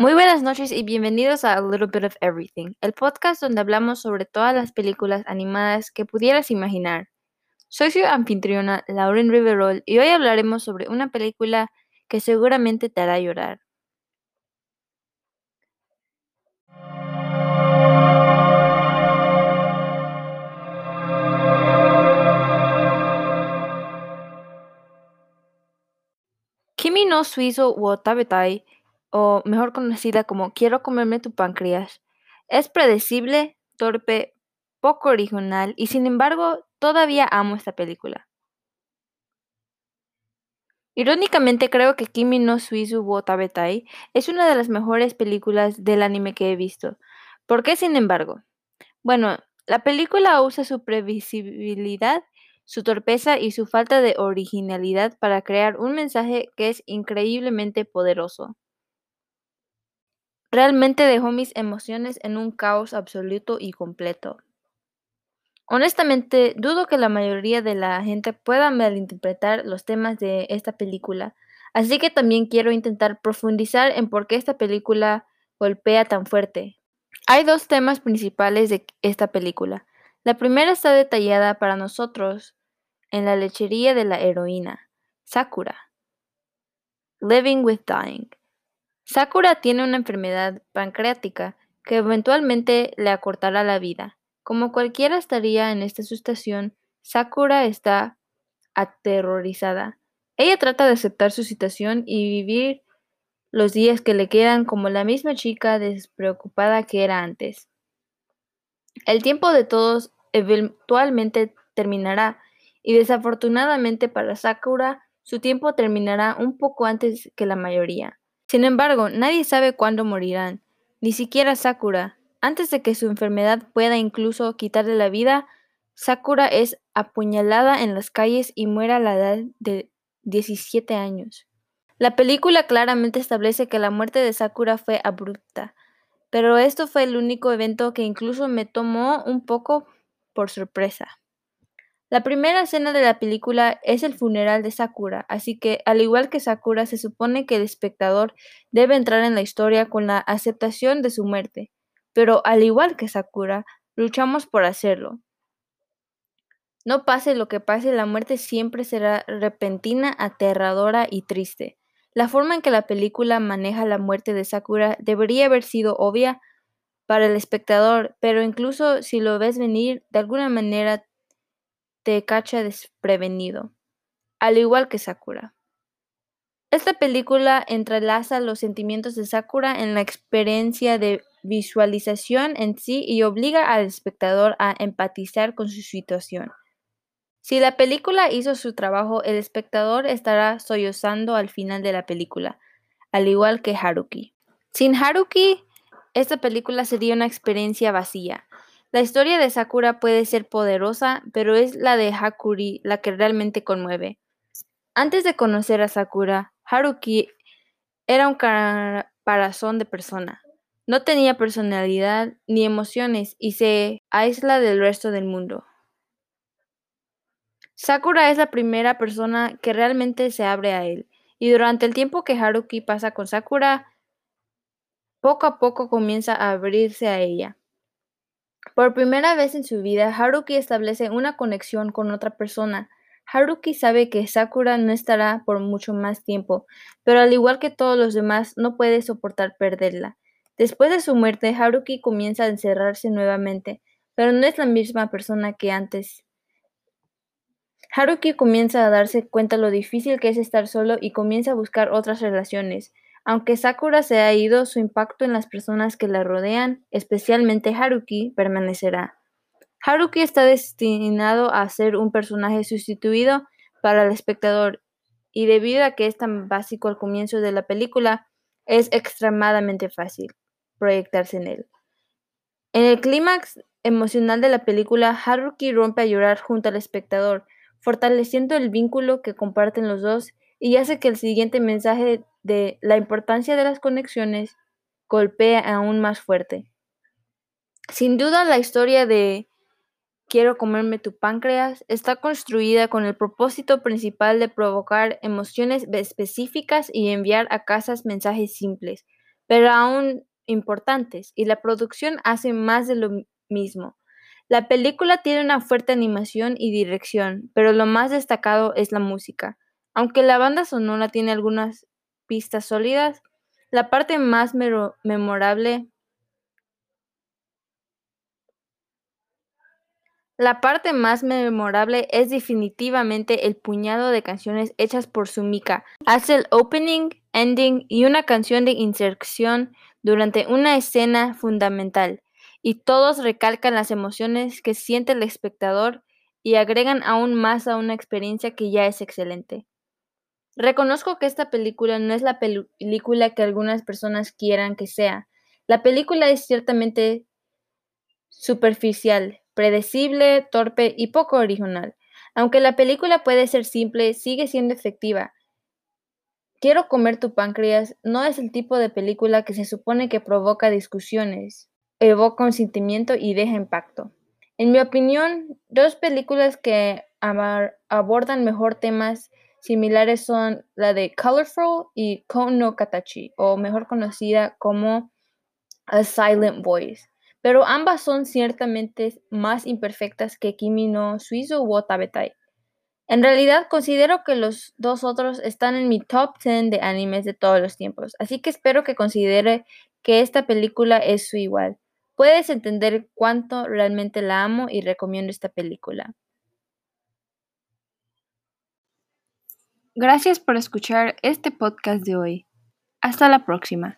Muy buenas noches y bienvenidos a A Little Bit of Everything, el podcast donde hablamos sobre todas las películas animadas que pudieras imaginar. Soy su anfitriona Lauren Riverol y hoy hablaremos sobre una película que seguramente te hará llorar. Kimi no Suizo wo Tabetai o mejor conocida como Quiero comerme tu páncreas, es predecible, torpe, poco original y sin embargo todavía amo esta película. Irónicamente creo que Kimi no Suizu wo Tabetai es una de las mejores películas del anime que he visto. ¿Por qué sin embargo? Bueno, la película usa su previsibilidad, su torpeza y su falta de originalidad para crear un mensaje que es increíblemente poderoso. Realmente dejó mis emociones en un caos absoluto y completo. Honestamente, dudo que la mayoría de la gente pueda malinterpretar los temas de esta película, así que también quiero intentar profundizar en por qué esta película golpea tan fuerte. Hay dos temas principales de esta película. La primera está detallada para nosotros en la lechería de la heroína, Sakura. Living with Dying. Sakura tiene una enfermedad pancreática que eventualmente le acortará la vida. Como cualquiera estaría en esta situación, Sakura está aterrorizada. Ella trata de aceptar su situación y vivir los días que le quedan como la misma chica despreocupada que era antes. El tiempo de todos eventualmente terminará y desafortunadamente para Sakura su tiempo terminará un poco antes que la mayoría. Sin embargo, nadie sabe cuándo morirán, ni siquiera Sakura. Antes de que su enfermedad pueda incluso quitarle la vida, Sakura es apuñalada en las calles y muere a la edad de 17 años. La película claramente establece que la muerte de Sakura fue abrupta, pero esto fue el único evento que incluso me tomó un poco por sorpresa. La primera escena de la película es el funeral de Sakura, así que, al igual que Sakura, se supone que el espectador debe entrar en la historia con la aceptación de su muerte, pero al igual que Sakura, luchamos por hacerlo. No pase lo que pase, la muerte siempre será repentina, aterradora y triste. La forma en que la película maneja la muerte de Sakura debería haber sido obvia para el espectador, pero incluso si lo ves venir, de alguna manera te cacha desprevenido, al igual que Sakura. Esta película entrelaza los sentimientos de Sakura en la experiencia de visualización en sí y obliga al espectador a empatizar con su situación. Si la película hizo su trabajo, el espectador estará sollozando al final de la película, al igual que Haruki. Sin Haruki, esta película sería una experiencia vacía. La historia de Sakura puede ser poderosa, pero es la de Hakuri la que realmente conmueve. Antes de conocer a Sakura, Haruki era un caparazón de persona. No tenía personalidad ni emociones y se aísla del resto del mundo. Sakura es la primera persona que realmente se abre a él, y durante el tiempo que Haruki pasa con Sakura, poco a poco comienza a abrirse a ella. Por primera vez en su vida, Haruki establece una conexión con otra persona. Haruki sabe que Sakura no estará por mucho más tiempo, pero al igual que todos los demás, no puede soportar perderla. Después de su muerte, Haruki comienza a encerrarse nuevamente, pero no es la misma persona que antes. Haruki comienza a darse cuenta lo difícil que es estar solo y comienza a buscar otras relaciones. Aunque Sakura se ha ido, su impacto en las personas que la rodean, especialmente Haruki, permanecerá. Haruki está destinado a ser un personaje sustituido para el espectador y debido a que es tan básico al comienzo de la película, es extremadamente fácil proyectarse en él. En el clímax emocional de la película, Haruki rompe a llorar junto al espectador, fortaleciendo el vínculo que comparten los dos y hace que el siguiente mensaje de la importancia de las conexiones golpee aún más fuerte. Sin duda la historia de Quiero comerme tu páncreas está construida con el propósito principal de provocar emociones específicas y enviar a casas mensajes simples. pero aún importantes, y la producción hace más de lo mismo. La película tiene una fuerte animación y dirección, pero lo más destacado es la música. Aunque la banda sonora tiene algunas pistas sólidas, la parte más memorable La parte más memorable es definitivamente el puñado de canciones hechas por Sumika. Hace el opening, ending y una canción de inserción durante una escena fundamental, y todos recalcan las emociones que siente el espectador y agregan aún más a una experiencia que ya es excelente. Reconozco que esta película no es la película que algunas personas quieran que sea. La película es ciertamente superficial, predecible, torpe y poco original. Aunque la película puede ser simple, sigue siendo efectiva. Quiero comer tu páncreas no es el tipo de película que se supone que provoca discusiones, evoca un sentimiento y deja impacto. En mi opinión, dos películas que abordan mejor temas similares son la de Colorful y Kono Katachi, o mejor conocida como A Silent Voice pero ambas son ciertamente más imperfectas que Kimi no Suizo o Tabetai. En realidad considero que los dos otros están en mi top 10 de animes de todos los tiempos, así que espero que considere que esta película es su igual. Puedes entender cuánto realmente la amo y recomiendo esta película. Gracias por escuchar este podcast de hoy. Hasta la próxima.